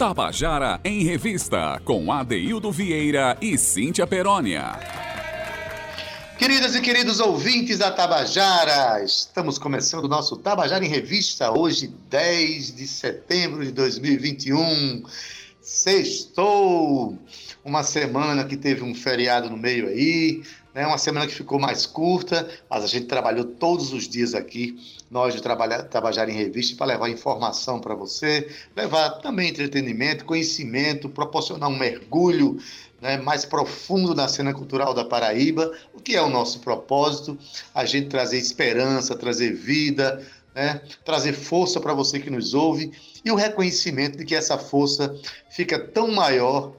Tabajara em Revista, com Adeildo Vieira e Cíntia Perónia. Queridas e queridos ouvintes da Tabajara, estamos começando o nosso Tabajara em Revista, hoje, 10 de setembro de 2021. Sextou! Uma semana que teve um feriado no meio aí, né? uma semana que ficou mais curta, mas a gente trabalhou todos os dias aqui, nós de trabalhar, Tabajara em Revista, para levar informação para você, levar também entretenimento, conhecimento, proporcionar um mergulho né, mais profundo na cena cultural da Paraíba, o que é o nosso propósito, a gente trazer esperança, trazer vida, né, trazer força para você que nos ouve e o reconhecimento de que essa força fica tão maior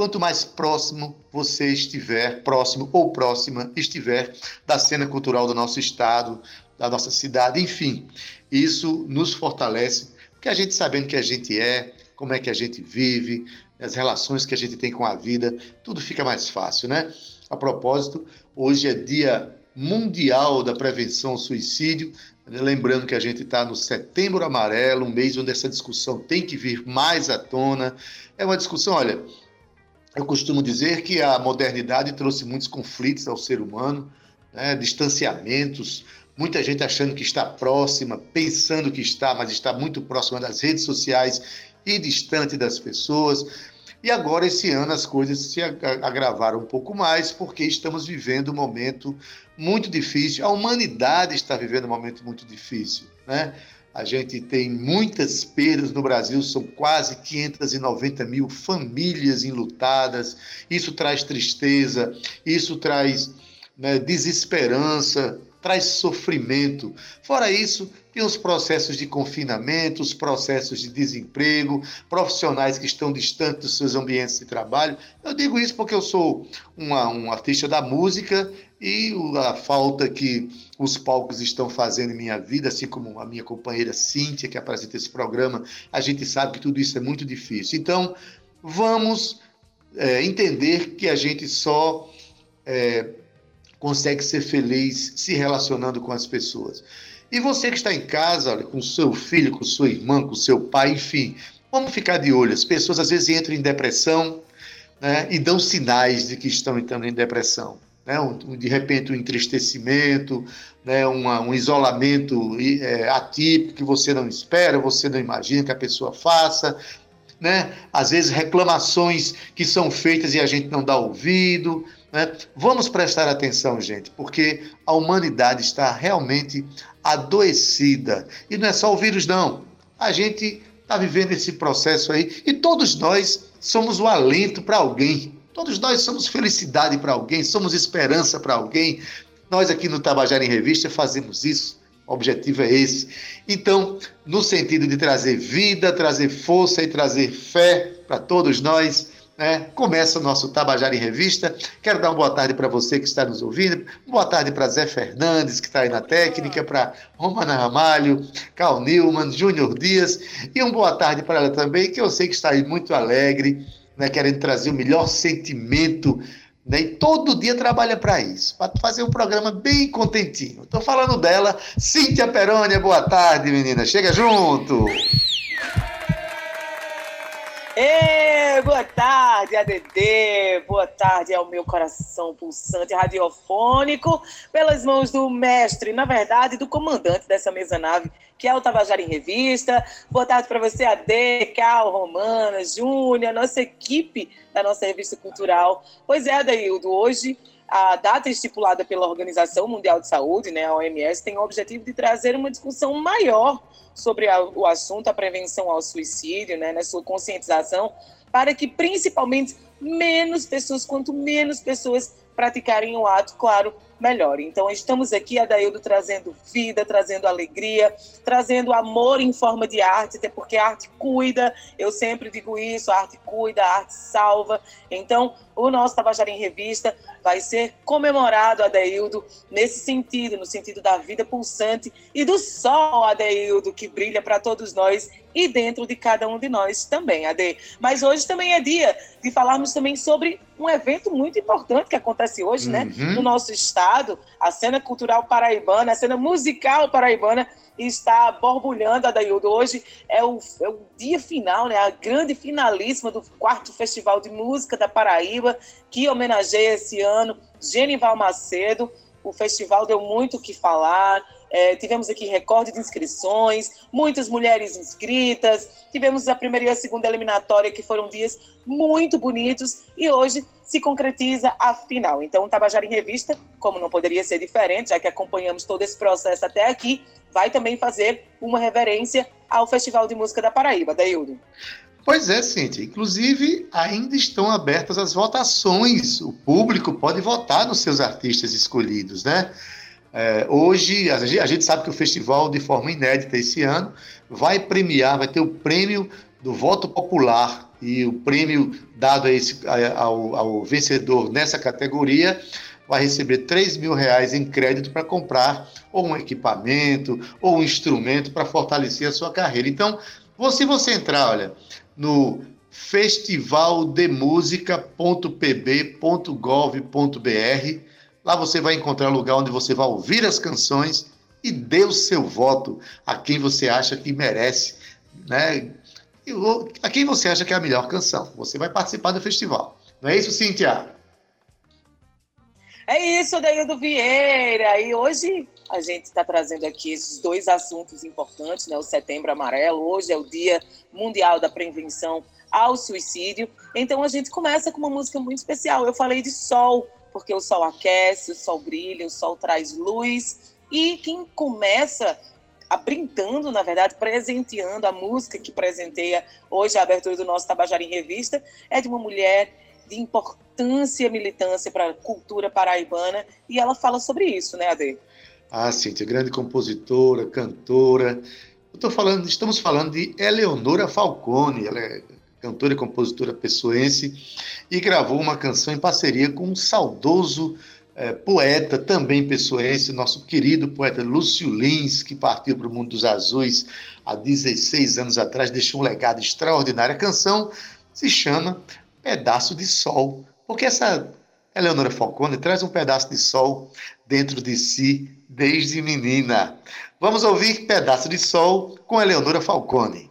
quanto mais próximo você estiver, próximo ou próxima estiver da cena cultural do nosso estado, da nossa cidade, enfim, isso nos fortalece, porque a gente sabendo que a gente é, como é que a gente vive, as relações que a gente tem com a vida, tudo fica mais fácil, né? A propósito, hoje é dia mundial da prevenção ao suicídio, lembrando que a gente está no Setembro Amarelo, um mês onde essa discussão tem que vir mais à tona. É uma discussão, olha, eu costumo dizer que a modernidade trouxe muitos conflitos ao ser humano, né? distanciamentos, muita gente achando que está próxima, pensando que está, mas está muito próxima das redes sociais e distante das pessoas. E agora, esse ano, as coisas se agravaram um pouco mais, porque estamos vivendo um momento muito difícil. A humanidade está vivendo um momento muito difícil. Né? A gente tem muitas perdas no Brasil, são quase 590 mil famílias enlutadas. Isso traz tristeza, isso traz né, desesperança, traz sofrimento. Fora isso, tem os processos de confinamento, os processos de desemprego, profissionais que estão distantes dos seus ambientes de trabalho. Eu digo isso porque eu sou uma, um artista da música e a falta que os palcos estão fazendo em minha vida, assim como a minha companheira Cíntia, que apresenta esse programa, a gente sabe que tudo isso é muito difícil. Então, vamos é, entender que a gente só é, consegue ser feliz se relacionando com as pessoas. E você que está em casa, olha, com seu filho, com sua irmã, com seu pai, enfim, vamos ficar de olho. As pessoas às vezes entram em depressão né, e dão sinais de que estão entrando em depressão. Né, um, de repente, um entristecimento, né, uma, um isolamento é, atípico que você não espera, você não imagina que a pessoa faça. Né? Às vezes, reclamações que são feitas e a gente não dá ouvido. Né? Vamos prestar atenção, gente, porque a humanidade está realmente adoecida. E não é só o vírus, não. A gente está vivendo esse processo aí e todos nós somos o alento para alguém. Todos nós somos felicidade para alguém, somos esperança para alguém. Nós aqui no Tabajara em Revista fazemos isso. O objetivo é esse. Então, no sentido de trazer vida, trazer força e trazer fé para todos nós, né? Começa o nosso Tabajara em Revista. Quero dar uma boa tarde para você que está nos ouvindo. Boa tarde para Zé Fernandes, que está aí na técnica, para Romana Ramalho, Carl Newman, Júnior Dias. E uma boa tarde para ela também, que eu sei que está aí muito alegre, né? querendo trazer o melhor sentimento. Né? E todo dia trabalha para isso, para fazer um programa bem contentinho. Estou falando dela, Cíntia Perônia. Boa tarde, menina. Chega junto. Ei, boa tarde, ADD. Boa tarde ao meu coração pulsante radiofônico, pelas mãos do mestre, na verdade, do comandante dessa mesa nave, que é o Tabajara em Revista. Boa tarde para você, AD, Cal, Romana, Júnior, nossa equipe da nossa revista cultural. Pois é, Adaildo, hoje a data estipulada pela Organização Mundial de Saúde, né, a OMS, tem o objetivo de trazer uma discussão maior sobre a, o assunto, a prevenção ao suicídio, né, na sua conscientização, para que principalmente menos pessoas, quanto menos pessoas praticarem o ato, claro, melhor. Então, estamos aqui, Adaildo, trazendo vida, trazendo alegria, trazendo amor em forma de arte, até porque a arte cuida, eu sempre digo isso, a arte cuida, a arte salva. Então, o nosso Tabajara em Revista vai ser comemorado, Adeildo, nesse sentido, no sentido da vida pulsante e do sol, Adeildo, que brilha para todos nós e dentro de cada um de nós também, Ade. Mas hoje também é dia de falarmos também sobre um evento muito importante que acontece hoje, né, uhum. né, no nosso estado estado, a cena cultural paraibana, a cena musical paraibana está borbulhando, Adaildo. Hoje é o, é o dia final, né? a grande finalíssima do quarto Festival de Música da Paraíba, que homenageia esse ano Genival Macedo. O festival deu muito o que falar, é, tivemos aqui recorde de inscrições, muitas mulheres inscritas, tivemos a primeira e a segunda eliminatória, que foram dias muito bonitos, e hoje se concretiza a final. Então, o Tabajara em Revista, como não poderia ser diferente, já que acompanhamos todo esse processo até aqui, vai também fazer uma reverência ao Festival de Música da Paraíba, Daildo. Pois é, Cíntia. Inclusive, ainda estão abertas as votações. O público pode votar nos seus artistas escolhidos, né? É, hoje, a gente sabe que o festival, de forma inédita esse ano, vai premiar, vai ter o prêmio do voto popular e o prêmio dado a esse, ao, ao, vencedor nessa categoria vai receber 3 mil reais em crédito para comprar ou um equipamento ou um instrumento para fortalecer a sua carreira. Então, se você entrar, olha, no festivaldemusica.pb.gov.br Lá você vai encontrar lugar onde você vai ouvir as canções e dê o seu voto a quem você acha que merece, né? A quem você acha que é a melhor canção. Você vai participar do festival. Não é isso, Cíntia? É isso, Deildo Vieira. E hoje a gente está trazendo aqui esses dois assuntos importantes, né? O Setembro Amarelo. Hoje é o Dia Mundial da Prevenção ao Suicídio. Então a gente começa com uma música muito especial. Eu falei de sol porque o sol aquece, o sol brilha, o sol traz luz. E quem começa brindando, na verdade, presenteando a música que presenteia hoje a abertura do nosso Tabajara em Revista, é de uma mulher de importância militância para a cultura paraibana, e ela fala sobre isso, né, Ade? Ah, Cíntia, grande compositora, cantora. Falando, estamos falando de Eleonora Falcone, ela é cantora e compositora pessoense, e gravou uma canção em parceria com um saudoso é, poeta, também pessoense, nosso querido poeta Lúcio Lins, que partiu para o mundo dos azuis há 16 anos atrás, deixou um legado extraordinário. A canção se chama Pedaço de Sol, porque essa Eleonora Falcone traz um pedaço de sol dentro de si desde menina. Vamos ouvir Pedaço de Sol com Eleonora Falcone.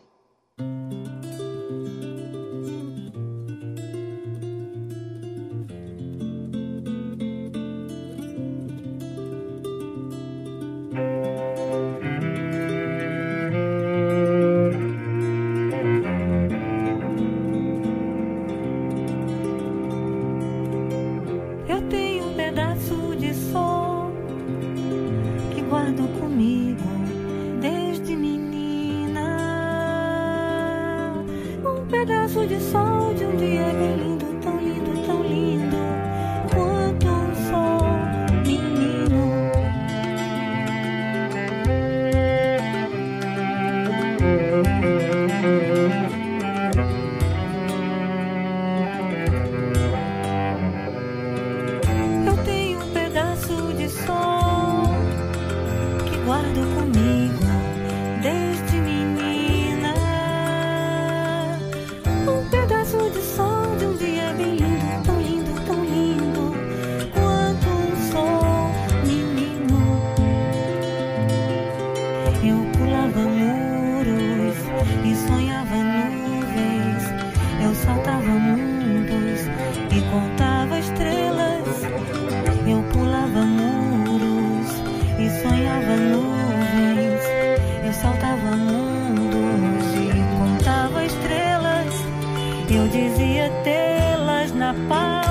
Eu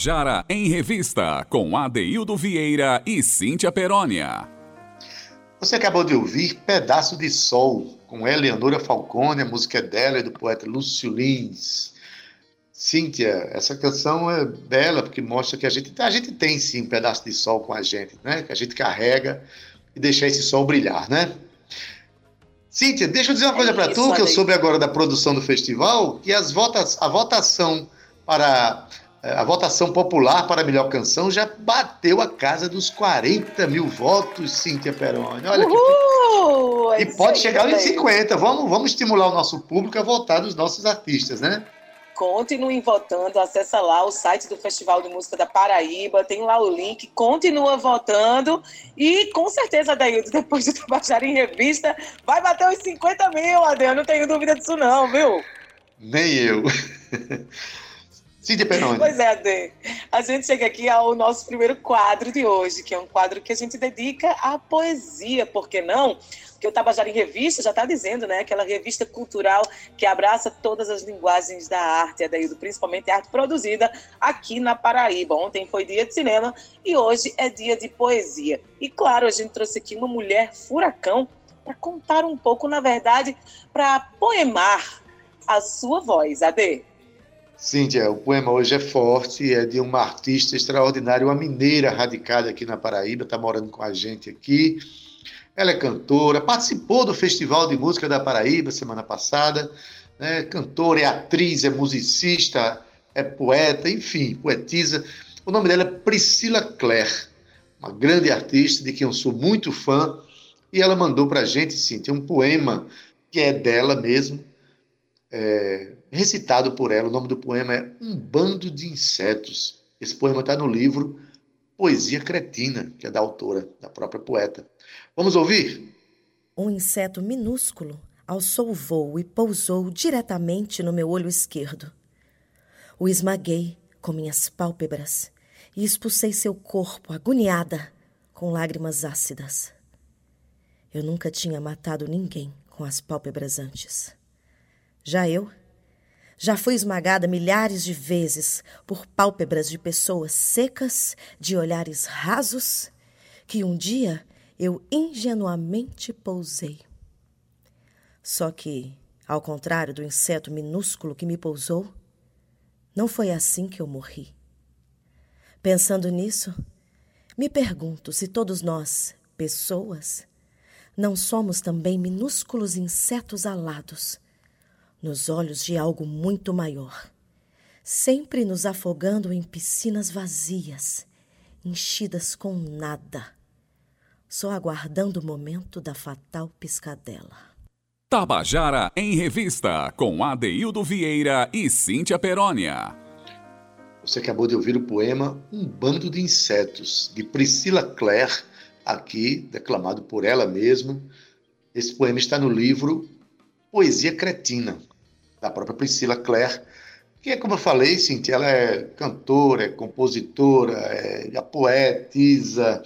Tabajara em Revista, com Adeildo Vieira e Cíntia Perónia. Você acabou de ouvir Pedaço de Sol, com Eleonora Falcone, a música é dela e do poeta Lúcio Lins. Cíntia, essa canção é bela porque mostra que a gente, a gente tem sim um pedaço de sol com a gente, né? Que a gente carrega e deixa esse sol brilhar, né? Cíntia, deixa eu dizer uma coisa é para tu, que eu soube agora da produção do festival, que as votas, a votação para a votação popular para a melhor canção já bateu a casa dos 40 mil votos, Cíntia Peroni. Olha Uhul! que... E pode chegar aos 50. Vamos, vamos estimular o nosso público a votar nos nossos artistas, né? Continuem votando, acessa lá o site do Festival de Música da Paraíba, tem lá o link, continua votando e com certeza, Adaildo, depois de trabalhar em revista, vai bater os 50 mil, Ade, eu não tenho dúvida disso não, viu? Nem eu. Cíntia Penone. Pois é, Ade. A gente chega aqui ao nosso primeiro quadro de hoje, que é um quadro que a gente dedica à poesia, por que não? Porque o Tabajara em Revista já está dizendo, né? Aquela revista cultural que abraça todas as linguagens da arte, Adaildo, principalmente a arte produzida aqui na Paraíba. Ontem foi dia de cinema e hoje é dia de poesia. E claro, a gente trouxe aqui uma mulher furacão para contar um pouco, na verdade, para poemar a sua voz, Ade. Cíntia, o poema hoje é forte, é de uma artista extraordinária, uma mineira radicada aqui na Paraíba, está morando com a gente aqui. Ela é cantora, participou do Festival de Música da Paraíba semana passada, né? cantora, é atriz, é musicista, é poeta, enfim, poetisa. O nome dela é Priscila Clare, uma grande artista de quem eu sou muito fã, e ela mandou para a gente, Cíntia, um poema que é dela mesmo, é, recitado por ela. O nome do poema é Um Bando de Insetos. Esse poema está no livro Poesia Cretina, que é da autora, da própria poeta. Vamos ouvir? Um inseto minúsculo alçou o voo e pousou diretamente no meu olho esquerdo. O esmaguei com minhas pálpebras e expulsei seu corpo agoniada com lágrimas ácidas. Eu nunca tinha matado ninguém com as pálpebras antes. Já eu já fui esmagada milhares de vezes por pálpebras de pessoas secas, de olhares rasos, que um dia eu ingenuamente pousei. Só que, ao contrário do inseto minúsculo que me pousou, não foi assim que eu morri. Pensando nisso, me pergunto se todos nós, pessoas, não somos também minúsculos insetos alados nos olhos de algo muito maior, sempre nos afogando em piscinas vazias, enchidas com nada, só aguardando o momento da fatal piscadela. Tabajara em Revista, com Adeildo Vieira e Cíntia Perónia. Você acabou de ouvir o poema Um Bando de Insetos, de Priscila Clare, aqui declamado por ela mesma. Esse poema está no livro Poesia Cretina, da própria Priscila Clare, que é como eu falei, Cintia, ela é cantora, é compositora, é poetisa,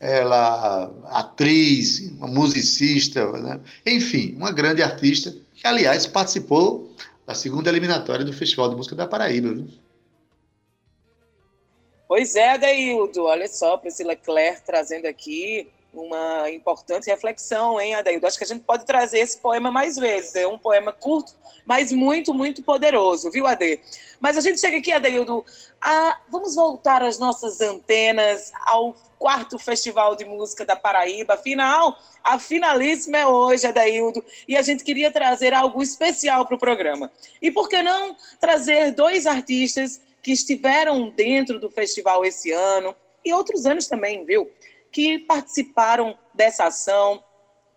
ela atriz, uma musicista, né? enfim, uma grande artista, que aliás participou da segunda eliminatória do Festival de Música da Paraíba. Viu? Pois é, Deildo, olha só, Priscila Clare trazendo aqui uma importante reflexão, hein, Adaildo? Acho que a gente pode trazer esse poema mais vezes. É um poema curto, mas muito, muito poderoso, viu, Ade? Mas a gente chega aqui, Adaildo, a... vamos voltar às nossas antenas, ao quarto Festival de Música da Paraíba. Afinal, a finalíssima é hoje, Adaildo, e a gente queria trazer algo especial para o programa. E por que não trazer dois artistas que estiveram dentro do festival esse ano, e outros anos também, viu? Que participaram dessa ação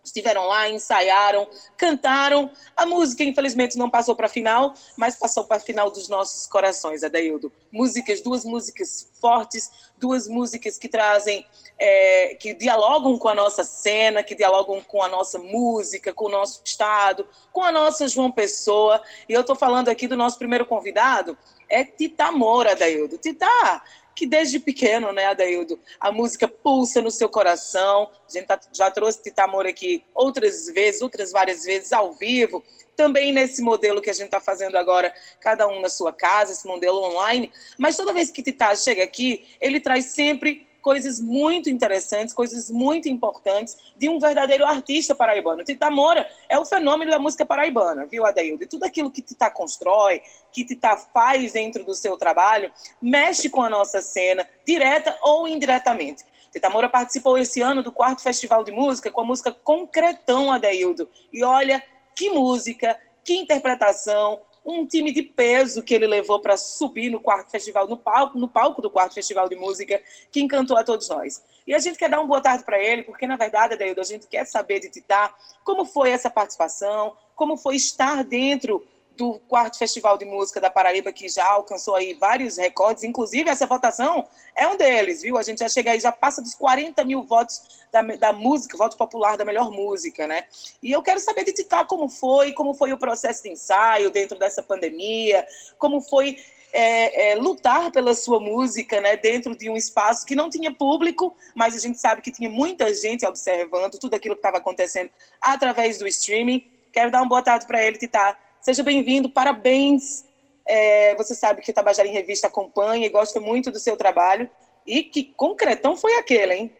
estiveram lá, ensaiaram, cantaram. A música, infelizmente, não passou para a final, mas passou para a final dos nossos corações, Adaildo. Músicas, duas músicas fortes, duas músicas que trazem, é, que dialogam com a nossa cena, que dialogam com a nossa música, com o nosso estado, com a nossa João Pessoa. E eu estou falando aqui do nosso primeiro convidado, é Tita Moura, Adaildo. Tita, que desde pequeno, né, Adaildo, a música pulsa no seu coração. A gente tá, já trouxe Tita Moura aqui outras vezes, outras várias vezes ao vivo, também nesse modelo que a gente está fazendo agora, cada um na sua casa, esse modelo online. Mas toda vez que Tita chega aqui, ele traz sempre coisas muito interessantes, coisas muito importantes de um verdadeiro artista paraibano. Tita Moura é o fenômeno da música paraibana, viu, Adaildo? E tudo aquilo que Tita constrói, que Tita faz dentro do seu trabalho, mexe com a nossa cena, direta ou indiretamente. Tita Moura participou esse ano do quarto Festival de Música com a música Concretão, Adaildo. E olha que música, que interpretação, um time de peso que ele levou para subir no quarto festival, no palco, no palco do quarto festival de música, que encantou a todos nós. E a gente quer dar uma boa tarde para ele, porque na verdade, Adeildo, a gente quer saber de Titá como foi essa participação, como foi estar dentro do quarto Festival de Música da Paraíba, que já alcançou aí vários recordes, inclusive essa votação é um deles, viu? A gente já chega aí, já passa dos 40 mil votos da, da música, voto popular da melhor música, né? E eu quero saber de Titá como foi, como foi o processo de ensaio dentro dessa pandemia, como foi é, é, lutar pela sua música, né, dentro de um espaço que não tinha público, mas a gente sabe que tinha muita gente observando tudo aquilo que estava acontecendo através do streaming. Quero dar uma boa tarde para ele, Titá. Seja bem-vindo, parabéns. É, você sabe que Tabajara em Revista acompanha e gosta muito do seu trabalho. E que concretão foi aquele, hein?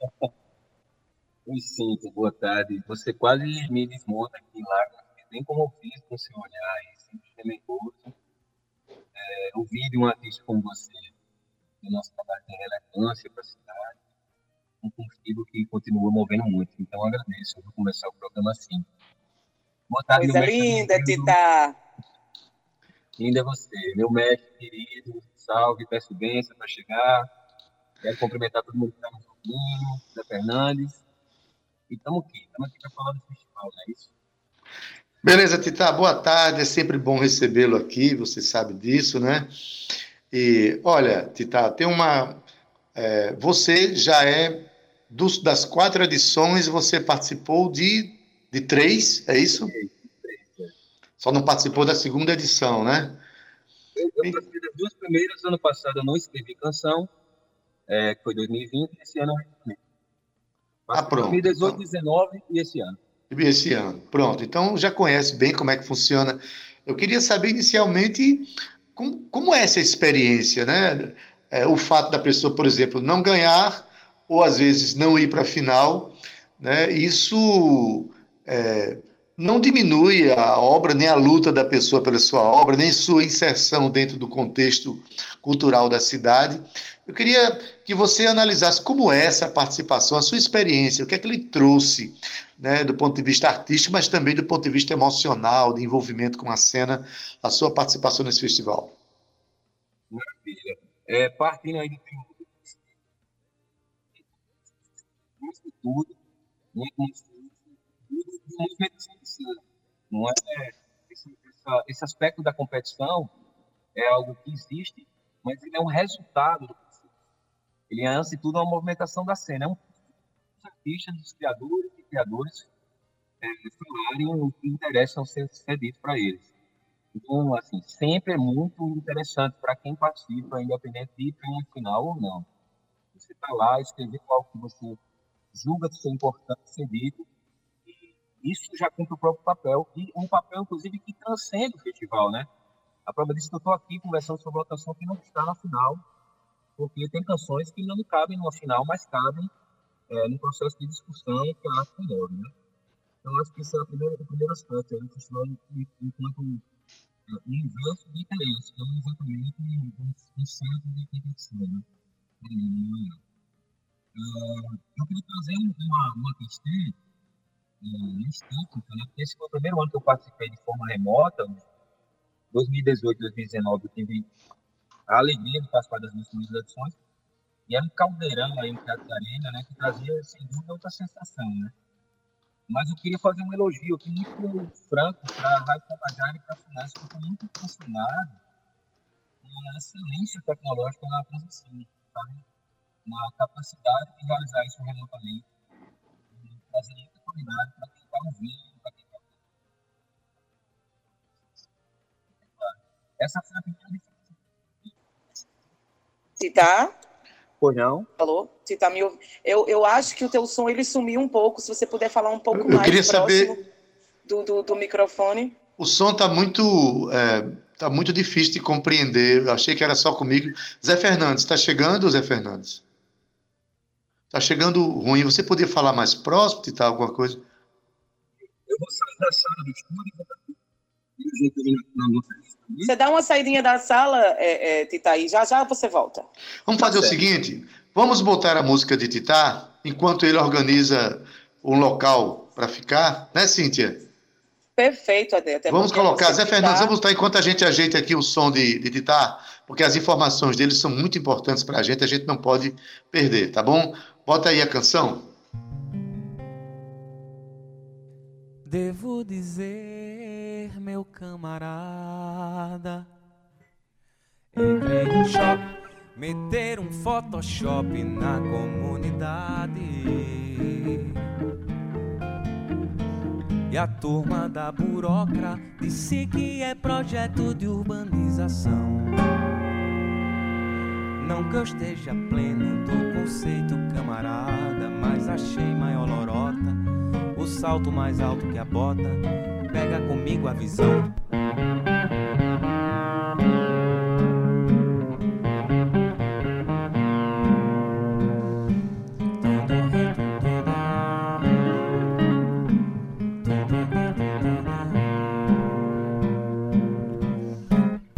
Oi, Cintia, boa tarde. Você quase me desmonta aqui lá, bem como eu fiz com o seu olhar e sempre. É, ouvir de um artista como você, o nosso trabalho tem relevância para a cidade, um combustível que continua movendo muito. Então, agradeço. Eu vou começar o programa assim. Boa tarde, Coisa linda, Tita. Linda é você, meu mestre querido. Salve, peço bênção para chegar. Quero cumprimentar todo mundo que está nos ouvindo, da Fernandes. E estamos aqui, estamos aqui para falar do festival, não é isso? Beleza, Tita, boa tarde. É sempre bom recebê-lo aqui, você sabe disso, né? E olha, Tita, tem uma. É, você já é dos, das quatro edições, você participou de de três, é isso? Só não participou da segunda edição, né? Eu, eu participei das duas primeiras. Ano passado eu não escrevi canção, é, foi 2020, e esse ano eu Ah, pronto. 2018, 2019 então, e esse ano. E esse ano, pronto. Então já conhece bem como é que funciona. Eu queria saber inicialmente como, como é essa experiência, né? É, o fato da pessoa, por exemplo, não ganhar ou às vezes não ir para a final, né? Isso é, não diminui a obra, nem a luta da pessoa pela sua obra, nem sua inserção dentro do contexto cultural da cidade. Eu queria que você analisasse como é essa participação, a sua experiência, o que é que ele trouxe, né, do ponto de vista artístico, mas também do ponto de vista emocional, de envolvimento com a cena, a sua participação nesse festival. Maravilha. É, partindo aí do tudo, Não é esse, essa, esse aspecto da competição é algo que existe, mas ele é um resultado do processo. Ele é, antes de tudo, uma movimentação da cena. É um os artistas, os criadores e criadores é, falarem o que interessa ser, ser dito para eles. Então, assim, sempre é muito interessante para quem participa, independente de ir para final ou não. Você está lá, escrever algo que você julga ser importante ser dito, isso já cumpre o próprio papel, e um papel, inclusive, que transcende o festival, né? A prova disso que eu estou aqui conversando sobre uma canção que não está na final, porque tem canções que não cabem numa final, mas cabem é, no processo de discussão que a arte promove, né? Então, acho que esse é o primeiro, o primeiro aspecto do festival enquanto é, universo de interesse, não exatamente um centro de competição, né? É, eu queria trazer uma, uma questão instinto, né? Esse foi o primeiro ano que eu participei de forma remota, 2018, 2019, eu tive a alegria de participar das minhas primeiras edições, e era um caldeirão aí no Teatro da Arena, né, que trazia, sem dúvida, outra sensação, né? Mas eu queria fazer um elogio aqui muito franco para a Rádio Tabajara e para a FUNASC, que estou muito impressionado com a excelência tecnológica na transmissão, sabe? na capacidade de realizar isso remotamente, e qualidade para quem está ouvindo, para quem está Essa foi a primeira diferença. Se tá? Pois não? Falou? Se tá me ouvindo. Eu, eu acho que o teu som ele sumiu um pouco. Se você puder falar um pouco Eu mais queria próximo saber- do, do, do microfone. O som está muito, é, tá muito difícil de compreender. Eu achei que era só comigo. Zé Fernandes, está chegando, Zé Fernandes? Está chegando ruim. Você podia falar mais próximo, tentar alguma coisa? Eu vou sair da sala do estúdio e e o. Você dá uma saidinha da sala, é, é, Titaí, já já você volta. Vamos Tá fazer o certo. seguinte: vamos botar a música de Titá enquanto ele organiza um local para ficar, né, Cíntia? Perfeito, Ade. até Vamos colocar. Zé Fernandes, tá- vamos botar enquanto a gente ajeita aqui o som de, de Titá, porque as informações dele são muito importantes para a gente, a gente não pode perder, tá bom? Bota aí a canção. Devo dizer, meu camarada, entrei em shopping, meter um Photoshop na comunidade. E a turma da burocra disse que é projeto de urbanização. Não que eu esteja pleno do conceito, camarada, mas achei maior lorota o salto mais alto que a bota. Pega comigo a visão.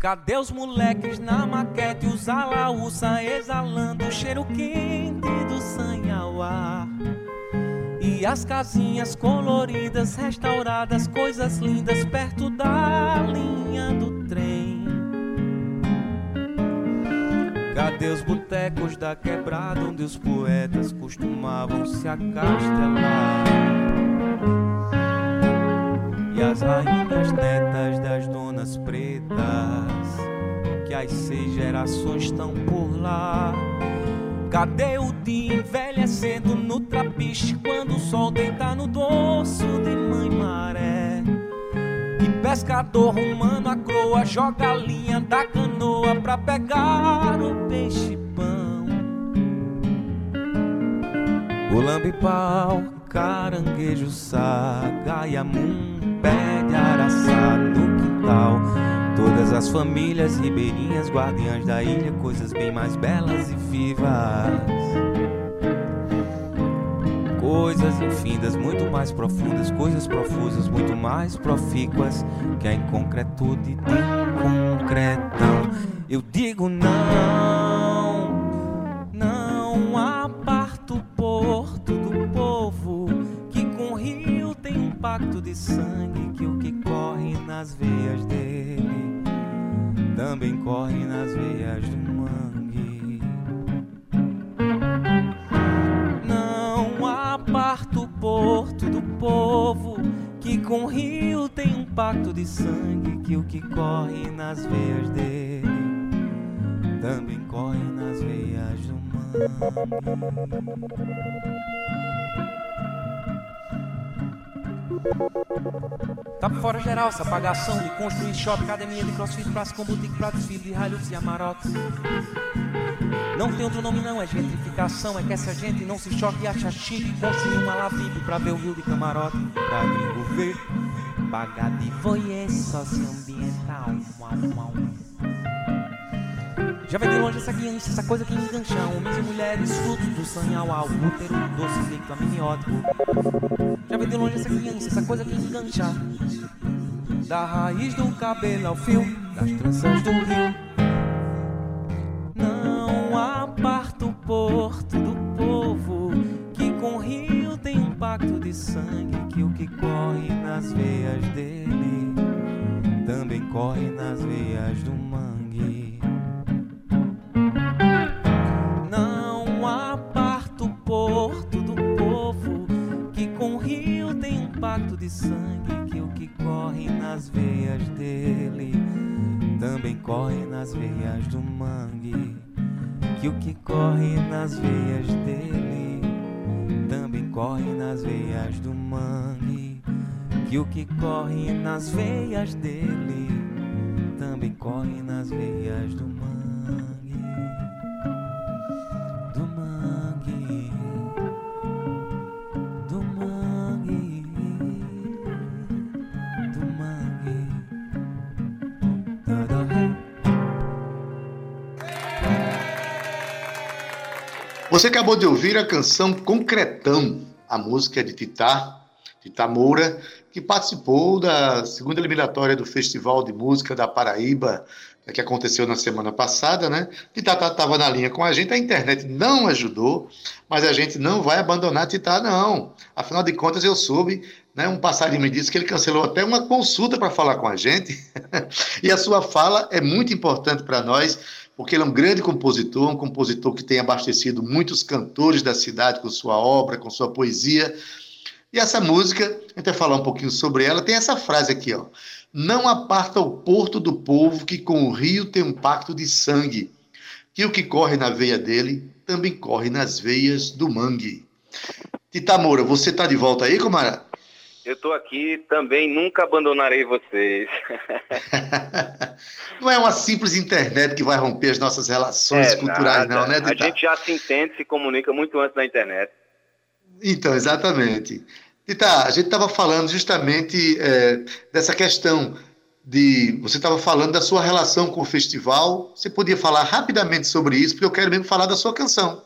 Cadê os moleques na maquete, os alaúça exalando o cheiro quente do sanhauá? E as casinhas coloridas, restauradas, coisas lindas perto da linha do trem. Cadê os botecos da quebrada onde os poetas costumavam se acastelar? E as rainhas netas das donas pretas, que as seis gerações estão por lá. Cadê o dia envelhecendo no trapiche quando o sol deita no dorso de mãe maré? E pescador humano a croa joga a linha da canoa pra pegar o peixe pão. O lambe-pau, caranguejo sá, gaiamum, pé de araçá no quintal. Todas as famílias ribeirinhas, guardiãs da ilha, coisas bem mais belas e vivas. Coisas infindas, muito mais profundas, coisas profusas, muito mais profícuas que a inconcretude de concretão. Eu digo não, não aparta o porto do povo que com o rio tem um pacto de sangue nas veias dele também corre nas veias do mangue. Não aparta o porto do povo que com o rio tem um pacto de sangue que o que corre nas veias dele também corre nas veias do mangue. Tá por fora geral essa pagação de construir shopping, academia de crossfit, praça com boutique pra de ralhos e amarocos. Não tem outro nome não, é gentrificação, é que essa gente não se choque acha chique construir uma lavibe pra ver o rio de camarote, pra gringo ver, pagar de voyeur socioambiental. Uau, uau. Já vem de longe essa guiança, essa coisa que engancha Homens e mulheres, frutos do sanhal ao útero, doce leito amniótico. Já vem de longe essa guiança, essa coisa que engancha Da raiz do cabelo ao fio das tranças do rio. Não aparta o porto do povo Que com o rio tem um pacto de sangue Que o que corre nas veias dele Também corre nas veias do mangue sangue que o que corre nas veias dele também corre nas veias do mangue. Que o que corre nas veias dele também corre nas veias do mangue. Que o que corre nas veias dele também corre nas veias do mangue. Você acabou de ouvir a canção Concretão, a música de Titá, Titá Moura, que participou da segunda eliminatória do Festival de Música da Paraíba, né, que aconteceu na semana passada, né? Titá estava na linha com a gente, a internet não ajudou, mas a gente não vai abandonar Titá, não. Afinal de contas, eu soube, né? Um passarinho me disse que ele cancelou até uma consulta para falar com a gente, e a sua fala é muito importante para nós, porque ele é um grande compositor, um compositor que tem abastecido muitos cantores da cidade com sua obra, com sua poesia. E essa música, a gente vai falar um pouquinho sobre ela, tem essa frase aqui, ó. Não aparta o porto do povo que com o rio tem um pacto de sangue, que o que corre na veia dele também corre nas veias do mangue. Tita Moura, você está de volta aí, camarada? Eu estou aqui também, nunca abandonarei vocês. não é uma simples internet que vai romper as nossas relações É culturais, nada. não, né, A Tita? gente já se entende, se comunica muito antes da internet. Então, exatamente. Tita, a gente estava falando justamente é, dessa questão de. Você estava falando da sua relação com o festival. Você podia falar rapidamente sobre isso, porque eu quero mesmo falar da sua canção.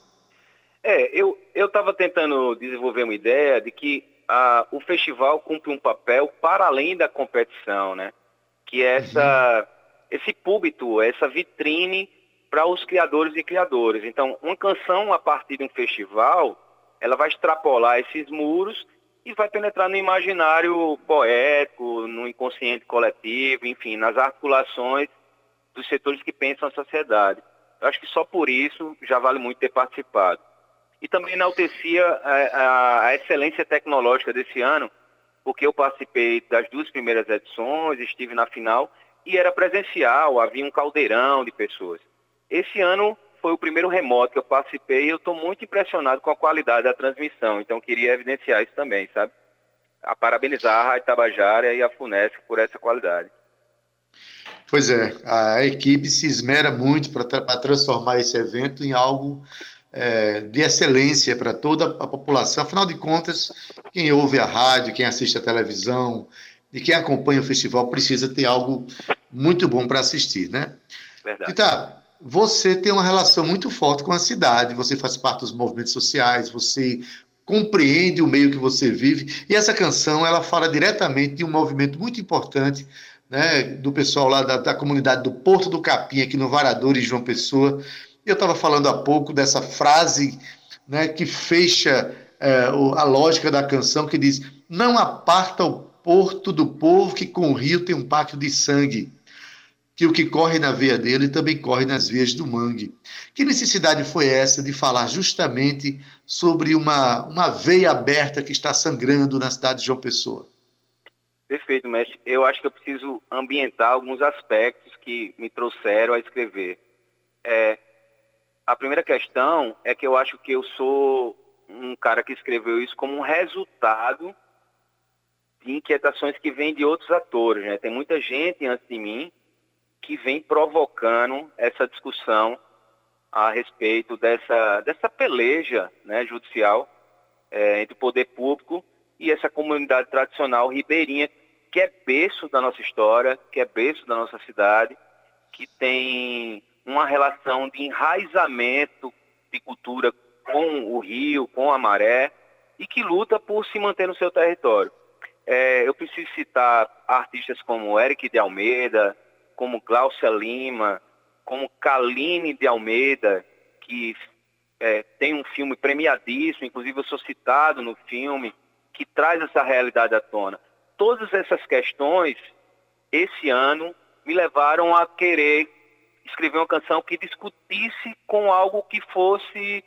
É, eu eu estava tentando desenvolver uma ideia de que ah, o festival cumpre um papel para além da competição, né? Que é essa esse púlpito, essa vitrine para os criadores e criadoras. Então, uma canção a partir de um festival, ela vai extrapolar esses muros e vai penetrar no imaginário poético, no inconsciente coletivo, enfim, nas articulações dos setores que pensam a sociedade. Eu acho que só por isso já vale muito ter participado. E também enaltecia a, a, excelência tecnológica desse ano, porque eu participei das duas primeiras edições, estive na final e era presencial, havia um caldeirão de pessoas. Esse ano foi o primeiro remoto que eu participei e eu estou muito impressionado com a qualidade da transmissão, então queria evidenciar isso também, sabe? A parabenizar a Rádio Tabajara e a FUNESC por essa qualidade. Pois é, a equipe se esmera muito para tra transformar esse evento em algo é, de excelência para toda a população. Afinal de contas, quem ouve a rádio, quem assiste a televisão e quem acompanha o festival precisa ter algo muito bom para assistir, né? Verdade. Tita, você tem uma relação muito forte com a cidade, você faz parte dos movimentos sociais, você compreende o meio que você vive, e essa canção ela fala diretamente de um movimento muito importante né, do pessoal lá da, da comunidade do Porto do Capim, aqui no Varador, em João Pessoa. Eu estava falando há pouco dessa frase né, que fecha é, a lógica da canção, que diz: Não aparta o porto do povo que com o rio tem um pacto de sangue, que o que corre na veia dele também corre nas veias do mangue. Que necessidade foi essa de falar justamente sobre uma, uma veia aberta que está sangrando na cidade de João Pessoa? Perfeito, mestre. Eu acho que eu preciso ambientar alguns aspectos que me trouxeram a escrever. É, a primeira questão é que eu acho que eu sou um cara que escreveu isso como um resultado de inquietações que vêm de outros atores. Né? Tem muita gente antes de mim que vem provocando essa discussão a respeito dessa, dessa peleja né, judicial é, entre o poder público e essa comunidade tradicional ribeirinha, que é berço da nossa história, que é berço da nossa cidade, que tem uma relação de enraizamento de cultura com o rio, com a maré, e que luta por se manter no seu território. É, eu preciso citar artistas como Eric de Almeida, como Glaucia Lima, como Kaline de Almeida, que é, tem um filme premiadíssimo, inclusive eu sou citado no filme, que traz essa realidade à tona. Todas essas questões, esse ano, me levaram a querer escrever uma canção que discutisse com algo que fosse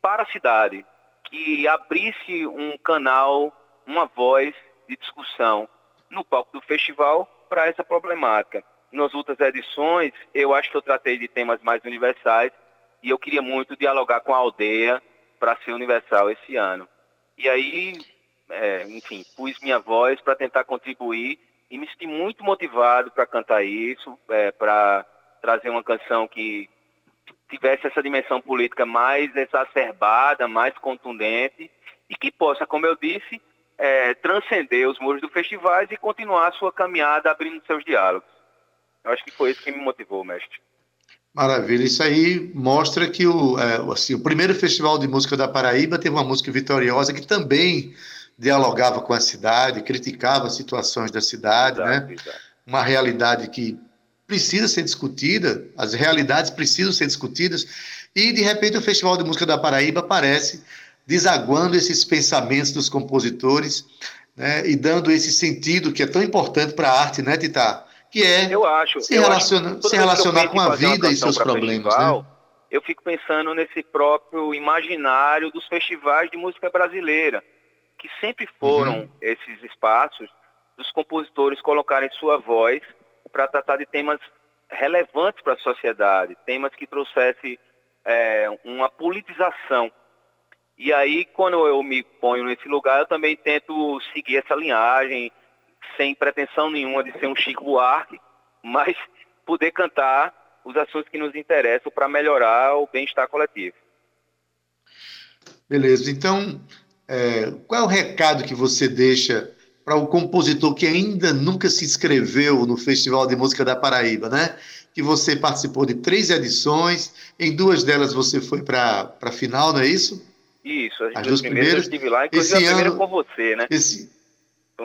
para a cidade, que abrisse um canal, uma voz de discussão no palco do festival para essa problemática. nas outras edições, eu acho que eu tratei de temas mais universais e eu queria muito dialogar com a aldeia para ser universal esse ano. E aí, é, enfim, pus minha voz para tentar contribuir e me senti muito motivado para cantar isso, é, para trazer uma canção que tivesse essa dimensão política mais exacerbada, mais contundente e que possa, como eu disse, é, transcender os muros do festival e continuar a sua caminhada abrindo seus diálogos. Eu acho que foi isso que me motivou, mestre. Maravilha, isso aí mostra que o, é, assim, o primeiro Festival de Música da Paraíba teve uma música vitoriosa que também dialogava com a cidade, criticava situações da cidade, exato, né? Exato. Uma realidade que precisa ser discutida, as realidades precisam ser discutidas, e de repente o Festival de Música da Paraíba aparece desaguando esses pensamentos dos compositores né, e dando esse sentido que é tão importante para a arte, né, Tita? Que é eu acho, se, eu relaciona, acho, se relacionar com a vida e seus problemas. Festival, né? Eu fico pensando nesse próprio imaginário dos festivais de música brasileira, que sempre foram uhum. esses espaços dos compositores colocarem sua voz para tratar de temas relevantes para a sociedade, temas que trouxessem é, uma politização e aí, quando eu me ponho nesse lugar, eu também tento seguir essa linhagem, sem pretensão nenhuma de ser um Chico Buarque, mas poder cantar os assuntos que nos interessam para melhorar o bem-estar coletivo. Beleza. Então, é, qual é o recado que você deixa para o compositor que ainda nunca se inscreveu no Festival de Música da Paraíba, né? Que você participou de três edições, em duas delas você foi para a final, não é isso? Isso, as, as duas primeiras, eu estive lá, inclusive esse a primeira ano, com você, né? Esse,